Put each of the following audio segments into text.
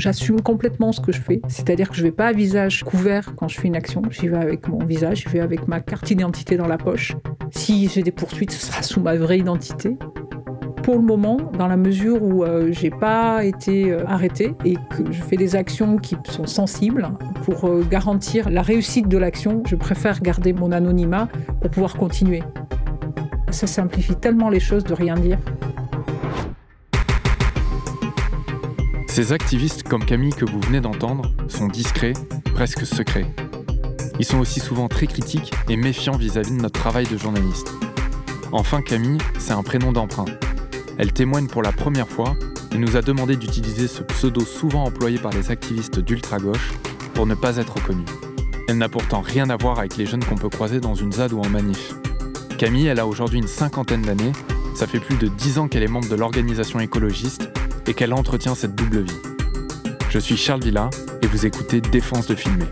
J'assume complètement ce que je fais, c'est-à-dire que je ne vais pas à visage couvert quand je fais une action, j'y vais avec mon visage, j'y vais avec ma carte d'identité dans la poche. Si j'ai des poursuites, ce sera sous ma vraie identité. Pour le moment, dans la mesure où euh, j'ai pas été euh, arrêtée et que je fais des actions qui sont sensibles, pour euh, garantir la réussite de l'action, je préfère garder mon anonymat pour pouvoir continuer. Ça simplifie tellement les choses de rien dire. Ces activistes comme Camille que vous venez d'entendre sont discrets, presque secrets. Ils sont aussi souvent très critiques et méfiants vis-à-vis de notre travail de journaliste. Enfin, Camille, c'est un prénom d'emprunt. Elle témoigne pour la première fois et nous a demandé d'utiliser ce pseudo souvent employé par les activistes d'ultra-gauche pour ne pas être connue. Elle n'a pourtant rien à voir avec les jeunes qu'on peut croiser dans une ZAD ou en manif. Camille, elle a aujourd'hui une cinquantaine d'années, ça fait plus de dix ans qu'elle est membre de l'organisation écologiste et qu'elle entretient cette double vie. Je suis Charles Villa et vous écoutez Défense de filmer.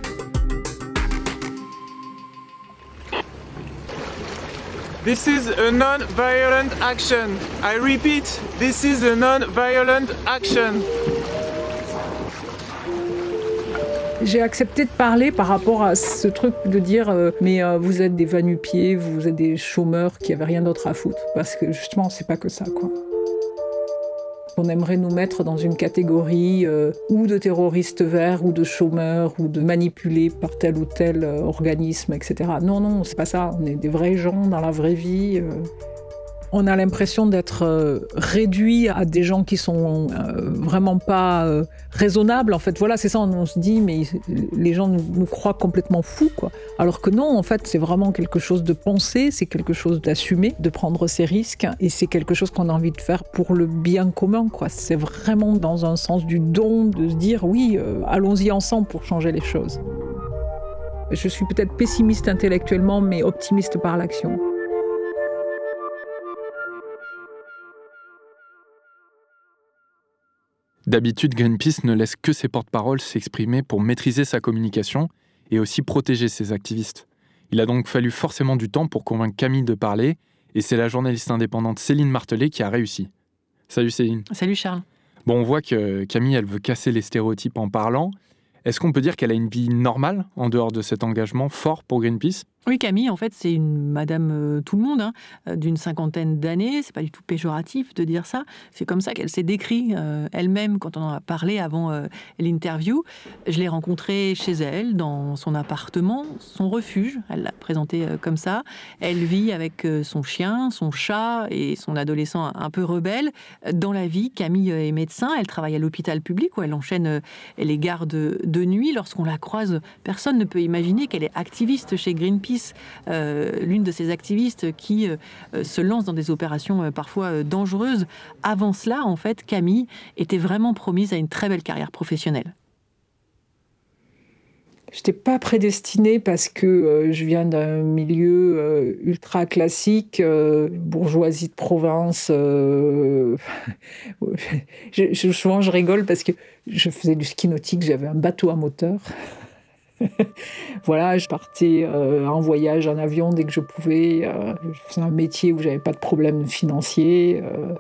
This is a non-violent action. I repeat, this is a non-violent action. J'ai accepté de parler par rapport à ce truc de dire euh, mais euh, vous êtes des vanupiers, vous êtes des chômeurs qui avaient rien d'autre à foutre parce que justement c'est pas que ça quoi. On aimerait nous mettre dans une catégorie euh, ou de terroristes verts, ou de chômeurs, ou de manipulés par tel ou tel euh, organisme, etc. Non, non, c'est pas ça. On est des vrais gens dans la vraie vie. On a l'impression d'être euh, réduit à des gens qui sont euh, vraiment pas euh, raisonnables. En fait, voilà, c'est ça. On, se dit, mais les gens nous, croient complètement fous, quoi. Alors que non, en fait, c'est vraiment quelque chose de pensé, c'est quelque chose d'assumer, de prendre ses risques, et c'est quelque chose qu'on a envie de faire pour le bien commun, quoi. C'est vraiment dans un sens du don de se dire, oui, allons-y ensemble pour changer les choses. Je suis peut-être pessimiste intellectuellement, mais optimiste par l'action. D'habitude, Greenpeace ne laisse que ses porte-paroles s'exprimer pour maîtriser sa communication et aussi protéger ses activistes. Il a donc fallu forcément du temps pour convaincre Camille de parler, et c'est la journaliste indépendante Céline Martelet qui a réussi. Salut Céline. Salut Charles. Bon, on voit que Camille, elle veut casser les stéréotypes en parlant. Est-ce qu'on peut dire qu'elle a une vie normale en dehors de cet engagement fort pour Greenpeace? Oui, Camille, en fait, c'est une madame euh, tout le monde, hein, euh, d'une cinquantaine d'années. C'est pas du tout péjoratif de dire ça. C'est comme ça qu'elle s'est décrite euh, elle-même quand on en a parlé avant l'interview. Je l'ai rencontrée chez elle, dans son appartement, son refuge. Elle l'a présenté comme ça. Elle vit avec son chien, son chat et son adolescent un peu rebelle. Dans la vie, Camille est médecin. Elle travaille à l'hôpital public où elle enchaîne les gardes de nuit. Lorsqu'on la croise, personne ne peut imaginer qu'elle est activiste chez Greenpeace euh, l'une de ces activistes qui euh, euh, se lance dans des opérations parfois dangereuses. Avant cela, en fait, Camille était vraiment promise à une très belle carrière professionnelle. Je n'étais pas prédestinée parce que je viens d'un milieu ultra classique, bourgeoisie de province. je, souvent, je rigole parce que je faisais du ski nautique, j'avais un bateau à moteur. voilà, je partais euh, en voyage en avion dès que je pouvais. Euh, je faisais un métier où j'avais pas de problème financier. Euh,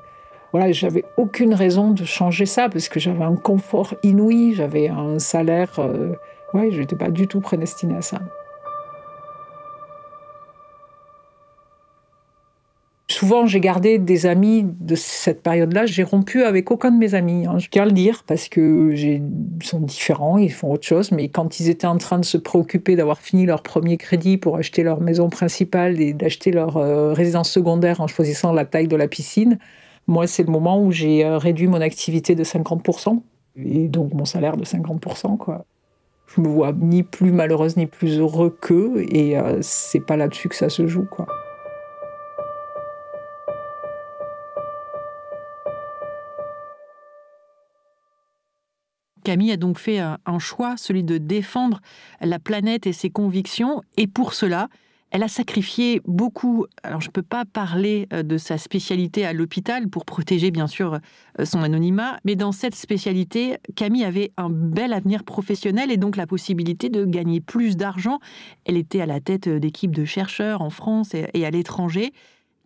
voilà, j'avais aucune raison de changer ça parce que j'avais un confort inouï, j'avais un salaire. ouais, je n'étais pas du tout prédestinée à ça. Souvent, j'ai gardé des amis de cette période-là. J'ai rompu avec aucun de mes amis. Hein. Je tiens à le dire parce que ils sont différents, ils font autre chose. Mais quand ils étaient en train de se préoccuper d'avoir fini leur premier crédit pour acheter leur maison principale et d'acheter leur euh, résidence secondaire en choisissant la taille de la piscine, moi, c'est le moment où j'ai euh, réduit mon activité de 50% et donc mon salaire de 50%. Quoi. Je me vois ni plus malheureuse ni plus heureux qu'eux et euh, c'est pas là-dessus que ça se joue. Camille a donc fait un choix, celui de défendre la planète et ses convictions, et pour cela, Elle a sacrifié beaucoup. Alors, je ne peux pas parler euh, de sa spécialité à l'hôpital pour protéger, bien sûr, euh, son anonymat, mais dans cette spécialité, Camille avait un bel avenir professionnel et donc la possibilité de gagner plus d'argent. Elle était à la tête d'équipes de chercheurs en France et à l'étranger.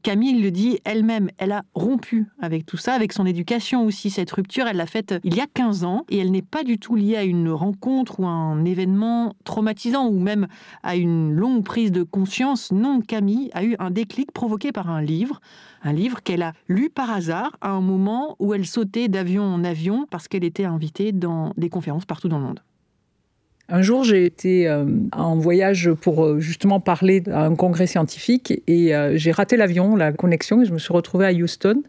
Camille le dit elle-même, elle a rompu avec tout ça, avec son éducation aussi. Cette rupture, elle l'a faite il y a 15 ans et elle n'est pas du tout liée à une rencontre ou à un événement traumatisant ou même à une longue prise de conscience. Non, Camille a eu un déclic provoqué par un livre, un livre qu'elle a lu par hasard à un moment où elle sautait d'avion en avion parce qu'elle était invitée dans des conférences partout dans le monde. Un jour, j'ai été euh, en voyage pour euh, justement parler à un congrès scientifique et euh, j'ai raté l'avion, la connexion, et je me suis retrouvée à Houston.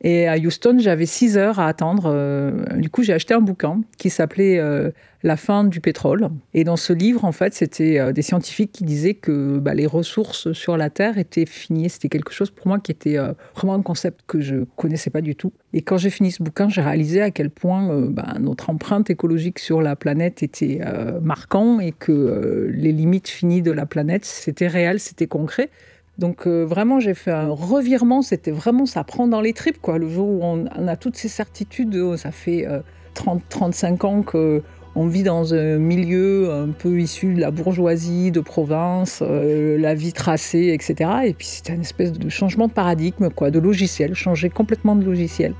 Et à Houston, j'avais six heures à attendre. Euh, du coup, j'ai acheté un bouquin qui s'appelait euh, La fin du pétrole. Et dans ce livre, en fait, c'était euh, des scientifiques qui disaient que bah, les ressources sur la Terre étaient finies. C'était quelque chose pour moi qui était vraiment un concept que je connaissais pas du tout. Et quand j'ai fini ce bouquin, j'ai réalisé à quel point bah, notre empreinte écologique sur la planète était marquant et que les limites finies de la planète, c'était réel, c'était concret. Donc euh, vraiment, j'ai fait un revirement. C'était vraiment, ça prend dans les tripes, quoi. Le jour où on, a toutes ces certitudes, oh, ça fait 30, euh, 35 ans que on vit dans un milieu un peu issu de la bourgeoisie, de province, euh, la vie tracée, etc. Et puis c'était une espèce de changement de paradigme, quoi, de logiciel, changer complètement de logiciel.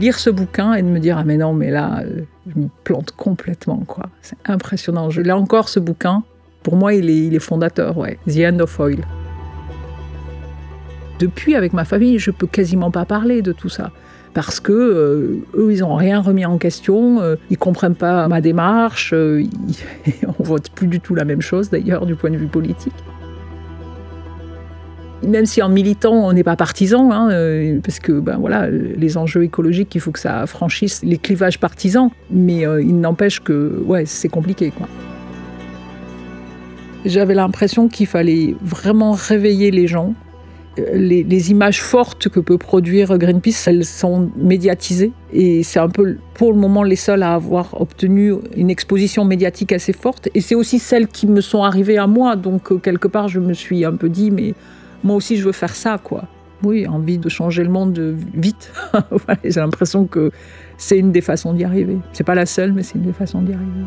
lire ce bouquin et de me dire ah mais non mais là je me plante complètement quoi. C'est impressionnant. Je l'ai encore ce bouquin. Pour moi il est, fondateur ouais. The End of Oil. Depuis avec ma famille je peux quasiment pas parler de tout ça. Parce que euh, eux ils ont rien remis en question. Euh, ils comprennent pas ma démarche. Euh, on vote plus du tout la même chose d'ailleurs du point de vue politique même si en militant, on n'est pas partisan, hein, euh, parce que ben, voilà, les enjeux écologiques, il faut que ça franchisse les clivages partisans, mais euh, il n'empêche que ouais, c'est compliqué. J'avais l'impression qu'il fallait vraiment réveiller les gens. Euh, les, images fortes que peut produire Greenpeace, elles sont médiatisées et c'est un peu pour le moment les seules à avoir obtenu une exposition médiatique assez forte et c'est aussi celles qui me sont arrivées à moi donc quelque part je me suis un peu dit mais moi aussi je veux faire ça, quoi. Oui, envie de changer le monde vite. J'ai l'impression que c'est une des façons d'y arriver. C'est pas la seule, mais c'est une des façons d'y arriver.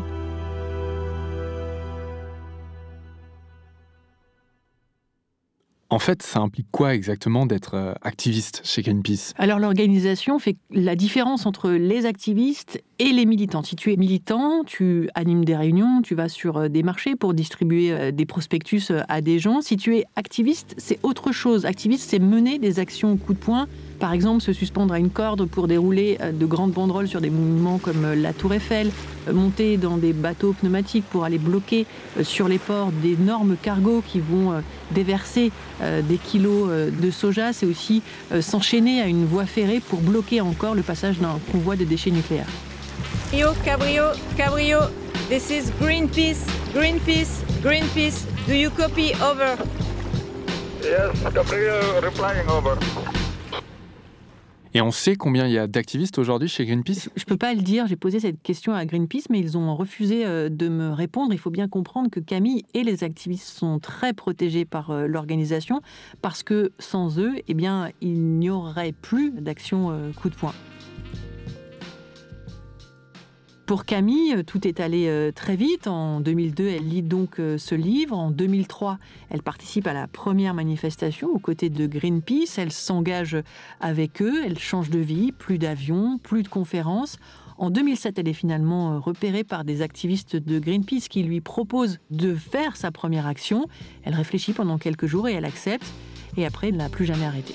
En fait, ça implique quoi exactement d'être euh, activiste chez Greenpeace? Alors l'organisation fait la différence entre les activistes et les militants. Si tu es militant, tu animes des réunions, tu vas sur euh, des marchés pour distribuer euh, des prospectus à des gens. Si tu es activiste, c'est autre chose. Activiste, c'est mener des actions au coup de poing par exemple, se suspendre à une corde pour dérouler de grandes banderoles sur des monuments comme la Tour Eiffel, monter dans des bateaux pneumatiques pour aller bloquer sur les ports d'énormes cargos qui vont déverser des kilos de soja, c'est aussi s'enchaîner à une voie ferrée pour bloquer encore le passage d'un convoi de déchets nucléaires. Yo, Cabrio, Cabrio, this is Greenpeace, Greenpeace, Greenpeace. Do you copy? Over? Yes, Cabrio replying over. Et on sait combien il y a d'activistes aujourd'hui chez Greenpeace Je ne peux pas le dire, j'ai posé cette question à Greenpeace, mais ils ont refusé euh, de me répondre. Il faut bien comprendre que Camille et les activistes sont très protégés par euh, l'organisation, parce que sans eux, eh bien, il n'y aurait plus d'action euh, coup de poing. Pour Camille, euh, tout est allé euh, très vite. En 2002, elle lit donc euh, ce livre. En 2003, elle participe à la première manifestation aux côtés de Greenpeace. Elle s'engage avec eux, elle change de vie, plus d'avions, plus de conférences. En 2007, elle est finalement repérée par des activistes de Greenpeace qui lui proposent de faire sa première action. Elle réfléchit pendant quelques jours et elle accepte. Et après, elle n'a plus jamais arrêté.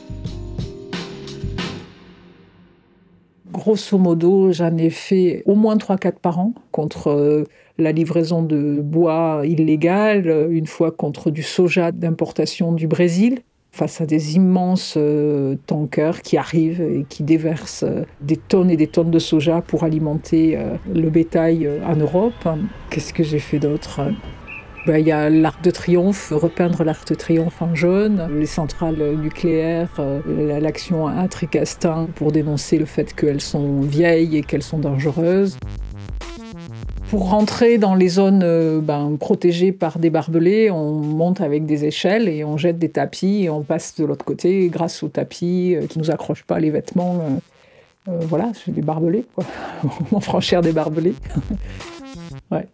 Grosso modo, j'en ai fait au moins 3-4 par an contre euh, la livraison de bois illégal, une fois contre du soja d'importation du Brésil, face à des immenses euh, tankers qui arrivent et qui déversent euh, des tonnes et des tonnes de soja pour alimenter le bétail en Europe. Qu'est-ce que j'ai fait d'autre? Ben, il y a l'Arc de Triomphe, repeindre l'Arc de Triomphe en jaune, les centrales nucléaires, euh, l'action à Tricastin pour dénoncer le fait qu'elles sont vieilles et qu'elles sont dangereuses. Pour rentrer dans les zones euh, ben, protégées par des barbelés, on monte avec des échelles et on jette des tapis et on passe de l'autre côté grâce aux tapis euh, qui nous accrochent pas les vêtements. voilà, c'est des barbelés, quoi. on franchir des barbelés. ouais.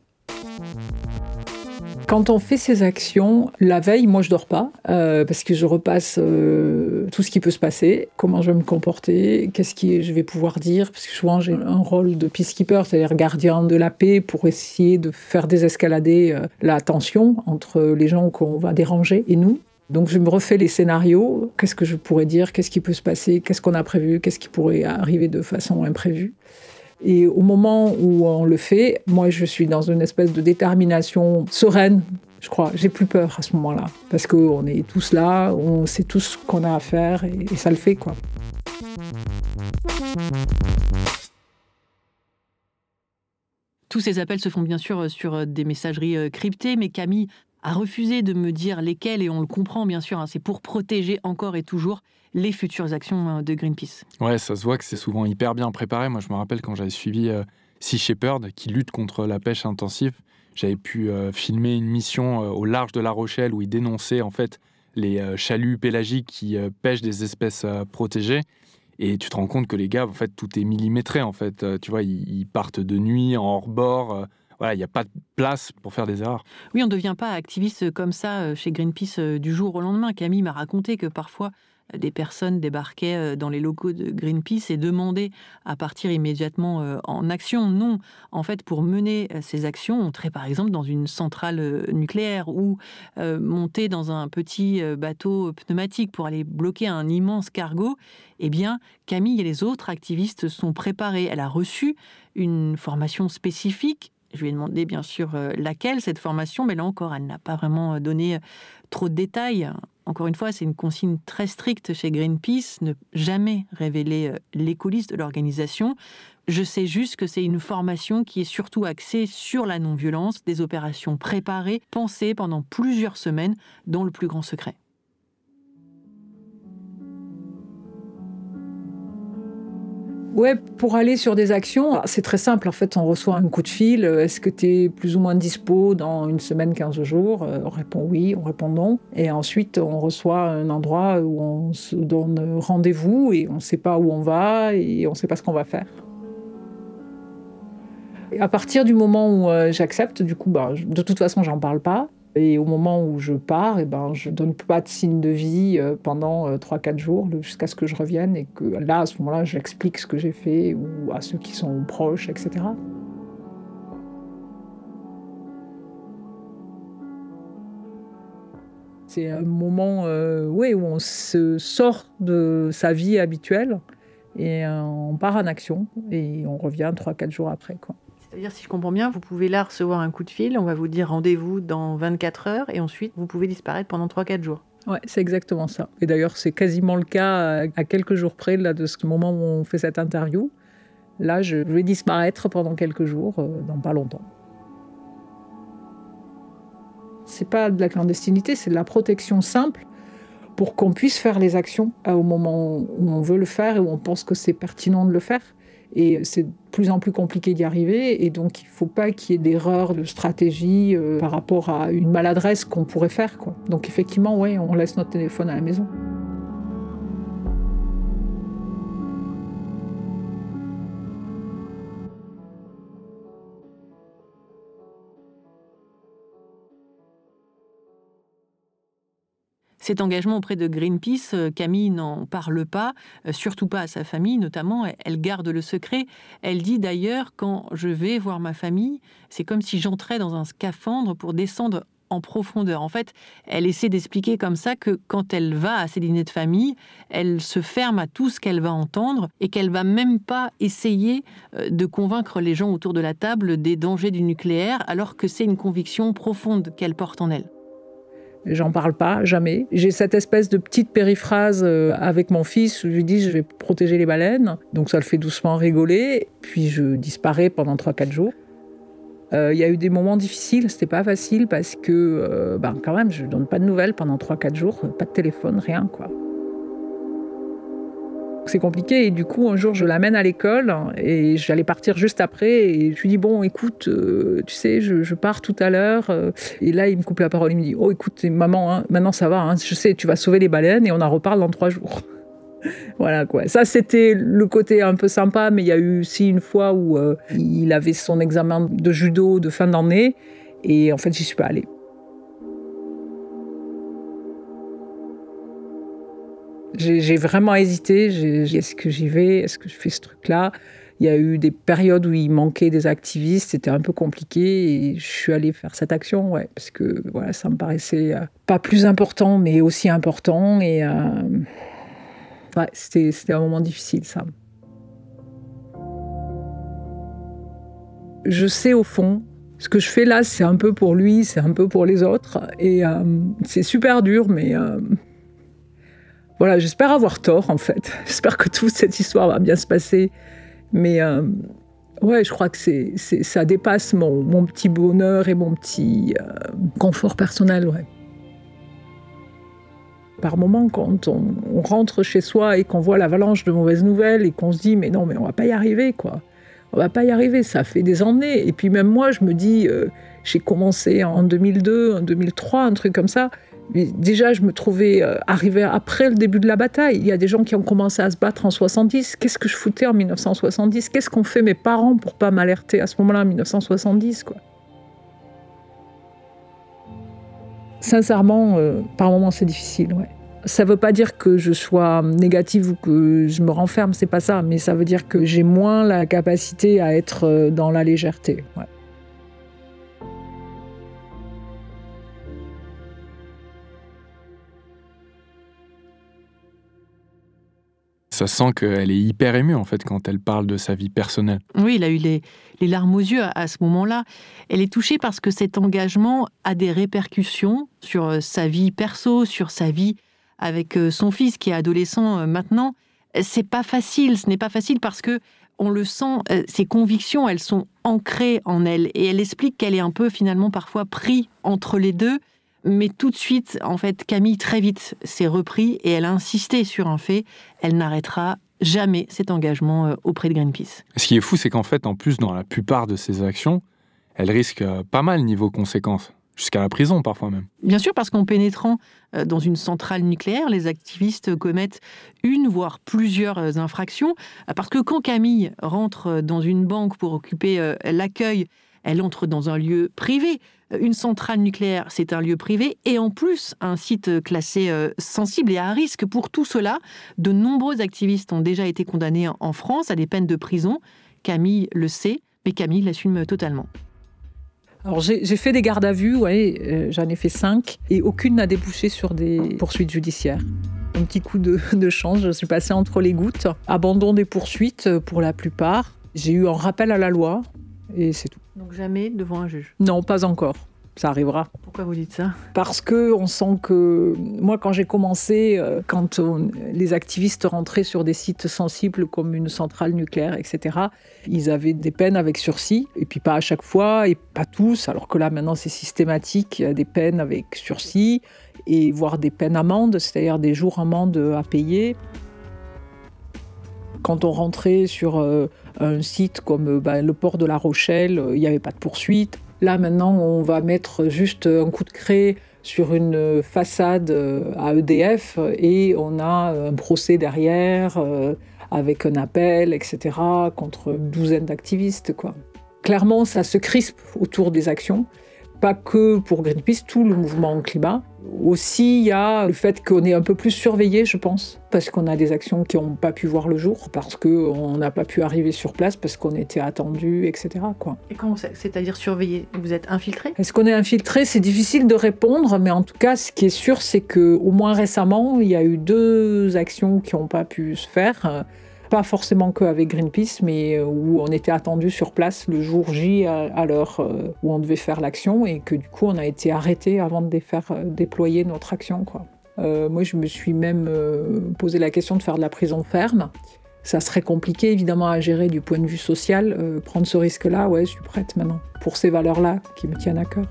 Quand on fait ces actions, la veille, moi je dors pas euh, parce que je repasse euh, tout ce qui peut se passer, comment je vais me comporter, qu'est-ce que je vais pouvoir dire, parce que souvent j'ai un rôle de peacekeeper, c'est-à-dire gardien de la paix pour essayer de faire désescalader euh, la tension entre les gens qu'on va déranger et nous. Donc je me refais les scénarios, qu'est-ce que je pourrais dire, qu'est-ce qui peut se passer, qu'est-ce qu'on a prévu, qu'est-ce qui pourrait arriver de façon imprévue? Et au moment où on le fait, moi, je suis dans une espèce de détermination sereine, je crois. J'ai plus peur à ce moment-là. Parce qu'on est tous là, on sait tous ce qu'on a à faire et, ça le fait, quoi. Tous ces appels se font bien sûr euh, sur euh, des messageries euh, cryptées, mais Camille a refusé de me dire lesquelles, et on le comprend bien sûr, hein, c'est pour protéger encore et toujours les futures actions euh, de Greenpeace. Ouais, ça se voit que c'est souvent hyper bien préparé. Moi, je me rappelle quand j'avais suivi euh, Sea Shepherd, qui lutte contre la pêche intensive, j'avais pu euh, filmer une mission euh, au large de La Rochelle où ils dénonçaient en fait les chaluts pélagiques qui pêchent des espèces protégées. Et tu te rends compte que les gars, en fait, tout est millimétré. En fait, tu vois, ils, ils partent de nuit en hors-bord. euh, voilà, il n'y a pas de place pour faire des erreurs. Oui, on ne devient pas activiste comme ça chez Greenpeace du jour au lendemain. Camille m'a raconté que parfois des personnes débarquaient euh, dans les locaux de Greenpeace et demandaient à partir immédiatement euh, en action. Non, en fait, pour mener euh, ces actions, on entrait par exemple dans une centrale nucléaire ou monter dans un petit bateau pneumatique pour aller bloquer un immense cargo. Eh bien, Camille et les autres activistes sont préparés. Elle a reçu une formation spécifique je lui ai demandé bien sûr laquelle, cette formation, mais là encore, elle n'a pas vraiment donné trop de détails. Encore une fois, c'est une consigne très stricte chez Greenpeace, ne jamais révéler euh, les coulisses de l'organisation. Je sais juste que c'est une formation qui est surtout axée sur la non-violence, des opérations préparées, pensées pendant plusieurs semaines dans le plus grand secret. Ouais, pour aller sur des actions, c'est très simple. En fait, on reçoit un coup de fil. euh, Est-ce que tu es plus ou moins dispo dans une semaine, 15 jours Euh, On répond oui, on répond non. Et ensuite, on reçoit un endroit où on se donne rendez-vous et on ne sait pas où on va et on ne sait pas ce qu'on va faire. À partir du moment où euh, j'accepte, du coup, bah, de toute façon, j'en parle pas. Et au moment où je pars, eh ben, je donne pas de signe de vie euh, pendant euh, 3-4 jours le- jusqu'à ce que je revienne et que là, à ce moment-là, j'explique ce que j'ai fait ou à ceux qui sont proches, etc. C'est un moment euh, où on se sort de sa vie habituelle et euh, on part en action et on revient 3-4 jours après. Quoi. C'est-à-dire, si je comprends bien, vous pouvez là recevoir un coup de fil, on va vous dire rendez-vous dans 24 heures, et ensuite, vous pouvez disparaître pendant 3-4 jours. Ouais, c'est exactement ça. Et d'ailleurs, c'est quasiment le cas à, à quelques jours près là, de ce moment où on fait cette interview. Là, je vais disparaître pendant quelques jours, euh, dans pas longtemps. C'est pas de la clandestinité, c'est de la protection simple pour qu'on puisse faire les actions euh, au moment où on veut le faire et où on pense que c'est pertinent de le faire. Et c'est de plus en plus compliqué d'y arriver, et donc il ne faut pas qu'il y ait d'erreurs de stratégie euh, par rapport à une maladresse qu'on pourrait faire. Donc effectivement, oui, on laisse notre téléphone à la maison. Cet engagement auprès de Greenpeace, euh, Camille n'en parle pas, euh, surtout pas à sa famille notamment, elle- garde le secret. Elle dit d'ailleurs, quand je vais voir ma famille, c'est comme si j'entrais dans un scaphandre pour descendre en profondeur. En fait, elle essaie d'expliquer comme ça que quand elle va à ses dîners de famille, elle se ferme à tout ce qu'elle va entendre et qu'elle va même pas essayer euh, de convaincre les gens autour de la table des dangers du nucléaire, alors que c'est une conviction profonde qu'elle porte en elle. J'en parle pas, jamais. J'ai cette espèce de petite périphrase euh, avec mon fils où je lui dis je vais protéger les baleines. Donc ça le fait doucement rigoler. Puis je disparais pendant 3-4 jours. Euh, Il y a eu des moments difficiles, c'était pas facile parce que, euh, ben, quand même, je donne pas de nouvelles pendant 3-4 jours, pas de téléphone, rien quoi. C'est compliqué. Et du coup, un jour, je l'amène à l'école et j'allais partir juste après. Et je lui dis Bon, écoute, euh, tu sais, je, pars tout à l'heure. euh. Et là, il me coupe la parole. Il me dit Oh, écoute, maman, hein, maintenant ça va. hein, je sais, tu vas sauver les baleines et on en reparle dans trois jours. Voilà quoi. Ça, c'était le côté un peu sympa, mais il y a eu aussi une fois où euh, il avait son examen de judo de fin d'année et en fait, j'y suis pas allée. J'ai vraiment hésité. Est-ce que j'y vais? Est-ce que je fais ce truc-là? Il y a eu des périodes où il manquait des activistes, c'était un peu compliqué et je suis allée faire cette action, ouais, parce que voilà, ça me paraissait euh, pas plus important, mais aussi important et euh, c'était un moment difficile, ça. Je sais au fond, ce que je fais là, c'est un peu pour lui, c'est un peu pour les autres et euh, c'est super dur, mais euh, voilà, j'espère avoir tort en fait. J'espère que toute cette histoire va bien se passer. Mais euh, ouais, je crois que c'est, ça dépasse mon, petit bonheur et mon petit euh, confort personnel. Ouais. Par moment, quand on, on rentre chez soi et qu'on voit l'avalanche de mauvaises nouvelles et qu'on se dit mais non, mais on va pas y arriver quoi. On va pas y arriver, ça fait des années. Et puis même moi, je me dis, euh, j'ai commencé en 2002, en 2003, un truc comme ça. Déjà, je me trouvais euh, arrivé après le début de la bataille. Il y a des gens qui ont commencé à se battre en 70. Qu'est-ce que je foutais en 1970 Qu'est-ce qu'ont fait mes parents pour pas m'alerter à ce moment-là, en 1970 quoi? Sincèrement, euh, par moments, c'est difficile. Ça veut pas dire que je sois négative ou que je me renferme, c'est pas ça. Mais ça veut dire que j'ai moins la capacité à être euh, dans la légèreté. Ça sent qu'elle est hyper émue en fait quand elle parle de sa vie personnelle. Oui, il a eu les, larmes aux yeux à, à ce moment-là. Elle est touchée parce que cet engagement a des répercussions sur euh, sa vie perso, sur sa vie avec euh, son fils qui est adolescent euh, maintenant. C'est pas facile, ce n'est pas facile parce que on le sent, ses convictions, elles sont ancrées en elle et elle explique qu'elle est un peu finalement parfois pris entre les deux. Mais tout de suite, en fait, Camille très vite s'est repris et elle a insisté sur un fait. Elle n'arrêtera jamais cet engagement euh, auprès de Greenpeace. Ce qui est fou, c'est qu'en fait, en plus, dans la plupart de ses actions, elle risque euh, pas mal niveau conséquences, jusqu'à la prison parfois même. Bien sûr, parce qu'en pénétrant euh, dans une centrale nucléaire, les activistes commettent une, voire plusieurs infractions. Parce que quand Camille rentre dans une banque pour occuper l'accueil, elle entre dans un lieu privé. Euh, Une centrale nucléaire, c'est un lieu privé. Et en plus, un site euh, classé euh, sensible et à risque. Pour tout cela, de nombreux activistes ont déjà été condamnés en- France à des peines de prison. Camille le sait, mais Camille l'assume totalement. Alors j'ai fait des gardes à vue, j'en ai fait cinq, et aucune n'a débouché sur des poursuites judiciaires. Un petit coup de, de chance, je suis passée entre les gouttes. Abandon des poursuites pour la plupart. J'ai eu un rappel à la loi, et c'est tout. Donc jamais devant un juge. Non, pas encore. Ça arrivera. Pourquoi vous dites ça? Parce que on sent que moi, quand j'ai commencé, euh, quand on- les activistes rentraient sur des sites sensibles comme une centrale nucléaire, etc., ils avaient des peines avec sursis, et puis pas à chaque fois, et pas tous, alors que là, maintenant, c'est systématique, il y a des peines avec sursis, et voire des peines amendes, c'est-à-dire des jours amendes à payer. Quand on rentrait sur euh, un site comme ben, le port de La Rochelle, euh, il n'y avait pas de poursuite. Là, maintenant, on va mettre juste un coup de craie sur une façade euh, à EDF et on a un procès derrière euh, avec un appel, etc., contre une douzaine d'activistes. Clairement, ça se crispe autour des actions. Pas que pour Greenpeace, tout le mouvement climat. Aussi, il y a le fait qu'on est un peu plus surveillé, je pense, parce qu'on a des actions qui n'ont pas pu voir le jour, parce qu'on n'a pas pu arriver sur place, parce qu'on était attendu, etc. Quoi. Et comment c'est- c'est-à-dire surveillé? Vous êtes infiltré? Est-ce qu'on est infiltré? C'est difficile de répondre, mais en tout cas, ce qui est sûr, c'est que au moins récemment, il y a eu deux actions qui n'ont pas pu se faire. Euh, Pas forcément qu'avec Greenpeace, mais euh, où on était attendu sur place le jour J à, à l'heure euh, où on devait faire l'action et que du coup, on a été arrêté avant de euh, déployer notre action. Euh, moi, je me suis même euh, posé la question de faire de la prison ferme. Ça serait compliqué évidemment à gérer du point de vue social. Euh, prendre ce risque-là, ouais, je suis prête maintenant pour ces valeurs-là qui me tiennent à cœur.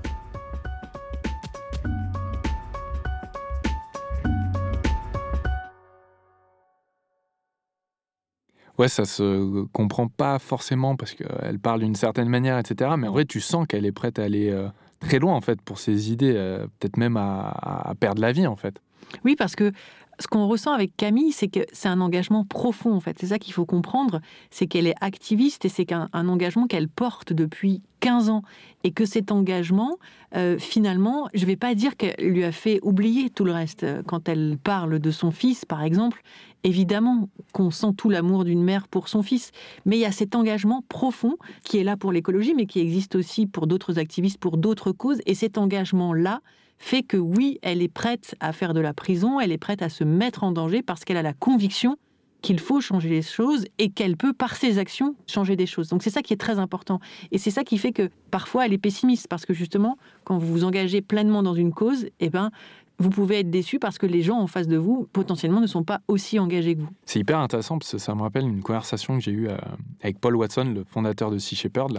Ouais, ça se comprend pas forcément parce qu'elle parle d'une certaine manière, etc. Mais en vrai, tu sens qu'elle est prête à aller euh, très loin, en fait, pour ses idées, euh, peut-être même à, à perdre la vie, en fait. Oui, parce que ce qu'on ressent avec Camille, c'est que c'est un engagement profond, en fait. C'est ça qu'il faut comprendre, c'est qu'elle est activiste et c'est qu'un un engagement qu'elle porte depuis 15 ans. Et que cet engagement, euh, finalement, je ne vais pas dire qu'elle lui a fait oublier tout le reste. Quand elle parle de son fils, par exemple, évidemment qu'on sent tout l'amour d'une mère pour son fils. Mais il y a cet engagement profond qui est là pour l'écologie, mais qui existe aussi pour d'autres activistes, pour d'autres causes. Et cet engagement-là, fait que oui, elle est prête à faire de la prison, elle est prête à se mettre en danger parce qu'elle a la conviction qu'il faut changer les choses et qu'elle peut, par ses actions, changer des choses. Donc c'est ça qui est très important. Et c'est ça qui fait que parfois elle est pessimiste, parce que justement, quand vous vous engagez pleinement dans une cause, eh ben, vous pouvez être déçu parce que les gens en face de vous, potentiellement, ne sont pas aussi engagés que vous. C'est hyper intéressant, parce que ça me rappelle une conversation que j'ai eue euh, avec Paul Watson, le fondateur de Sea Shepherd,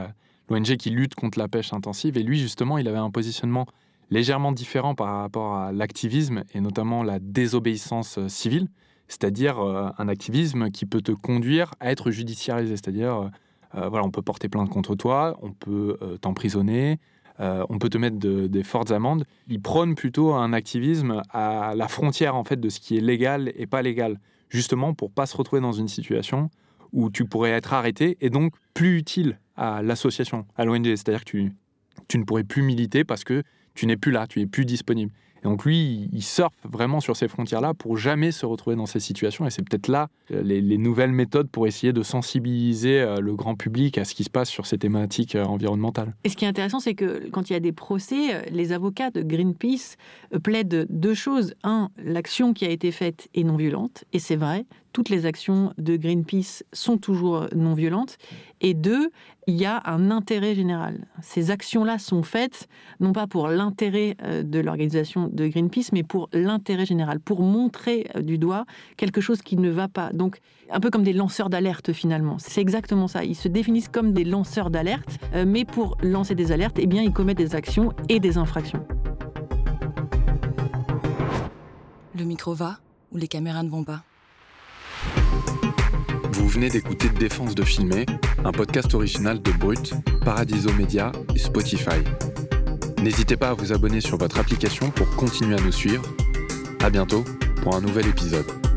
l'ONG qui lutte contre la pêche intensive. Et lui, justement, il avait un positionnement légèrement différent par rapport à l'activisme et notamment la désobéissance euh, civile, c'est-à-dire euh, un activisme qui peut te conduire à être judiciarisé, c'est-à-dire euh, voilà, on peut porter plainte contre toi, on peut t'emprisonner, on peut te mettre des fortes amendes. Il prône plutôt un activisme à la frontière en fait de ce qui est légal et pas légal, justement pour pas se retrouver dans une situation où tu pourrais être arrêté et donc plus utile à l'association, à l'ONG, c'est-à-dire que tu ne pourrais plus militer parce que tu n'es plus là, tu n'es plus disponible. Et donc lui, il surfe vraiment sur ces frontières-là pour jamais se retrouver dans ces situations. Et c'est peut-être là euh, les, nouvelles méthodes pour essayer de sensibiliser euh, le grand public à ce qui se passe sur ces thématiques euh, environnementales. Et ce qui est intéressant, c'est que quand il y a des procès, les avocats de Greenpeace plaident deux choses. Un, l'action qui a été faite est non violente, et c'est vrai toutes les actions de Greenpeace sont toujours non violentes. Et deux, il y a un intérêt général. Ces actions-là sont faites non pas pour l'intérêt euh, de l'organisation de Greenpeace, mais pour l'intérêt général, pour montrer euh, du doigt quelque chose qui ne va pas. Donc, un peu comme des lanceurs d'alerte finalement. C'est exactement ça. Ils se définissent comme des lanceurs d'alerte, euh, mais pour lancer des alertes, eh bien, ils commettent des actions et des infractions. Le micro va ou les caméras ne vont pas? Vous venez d'écouter Défense de filmer, un podcast original de Brut, Paradiso Media et Spotify. N'hésitez pas à vous abonner sur votre application pour continuer à nous suivre. À bientôt pour un nouvel épisode.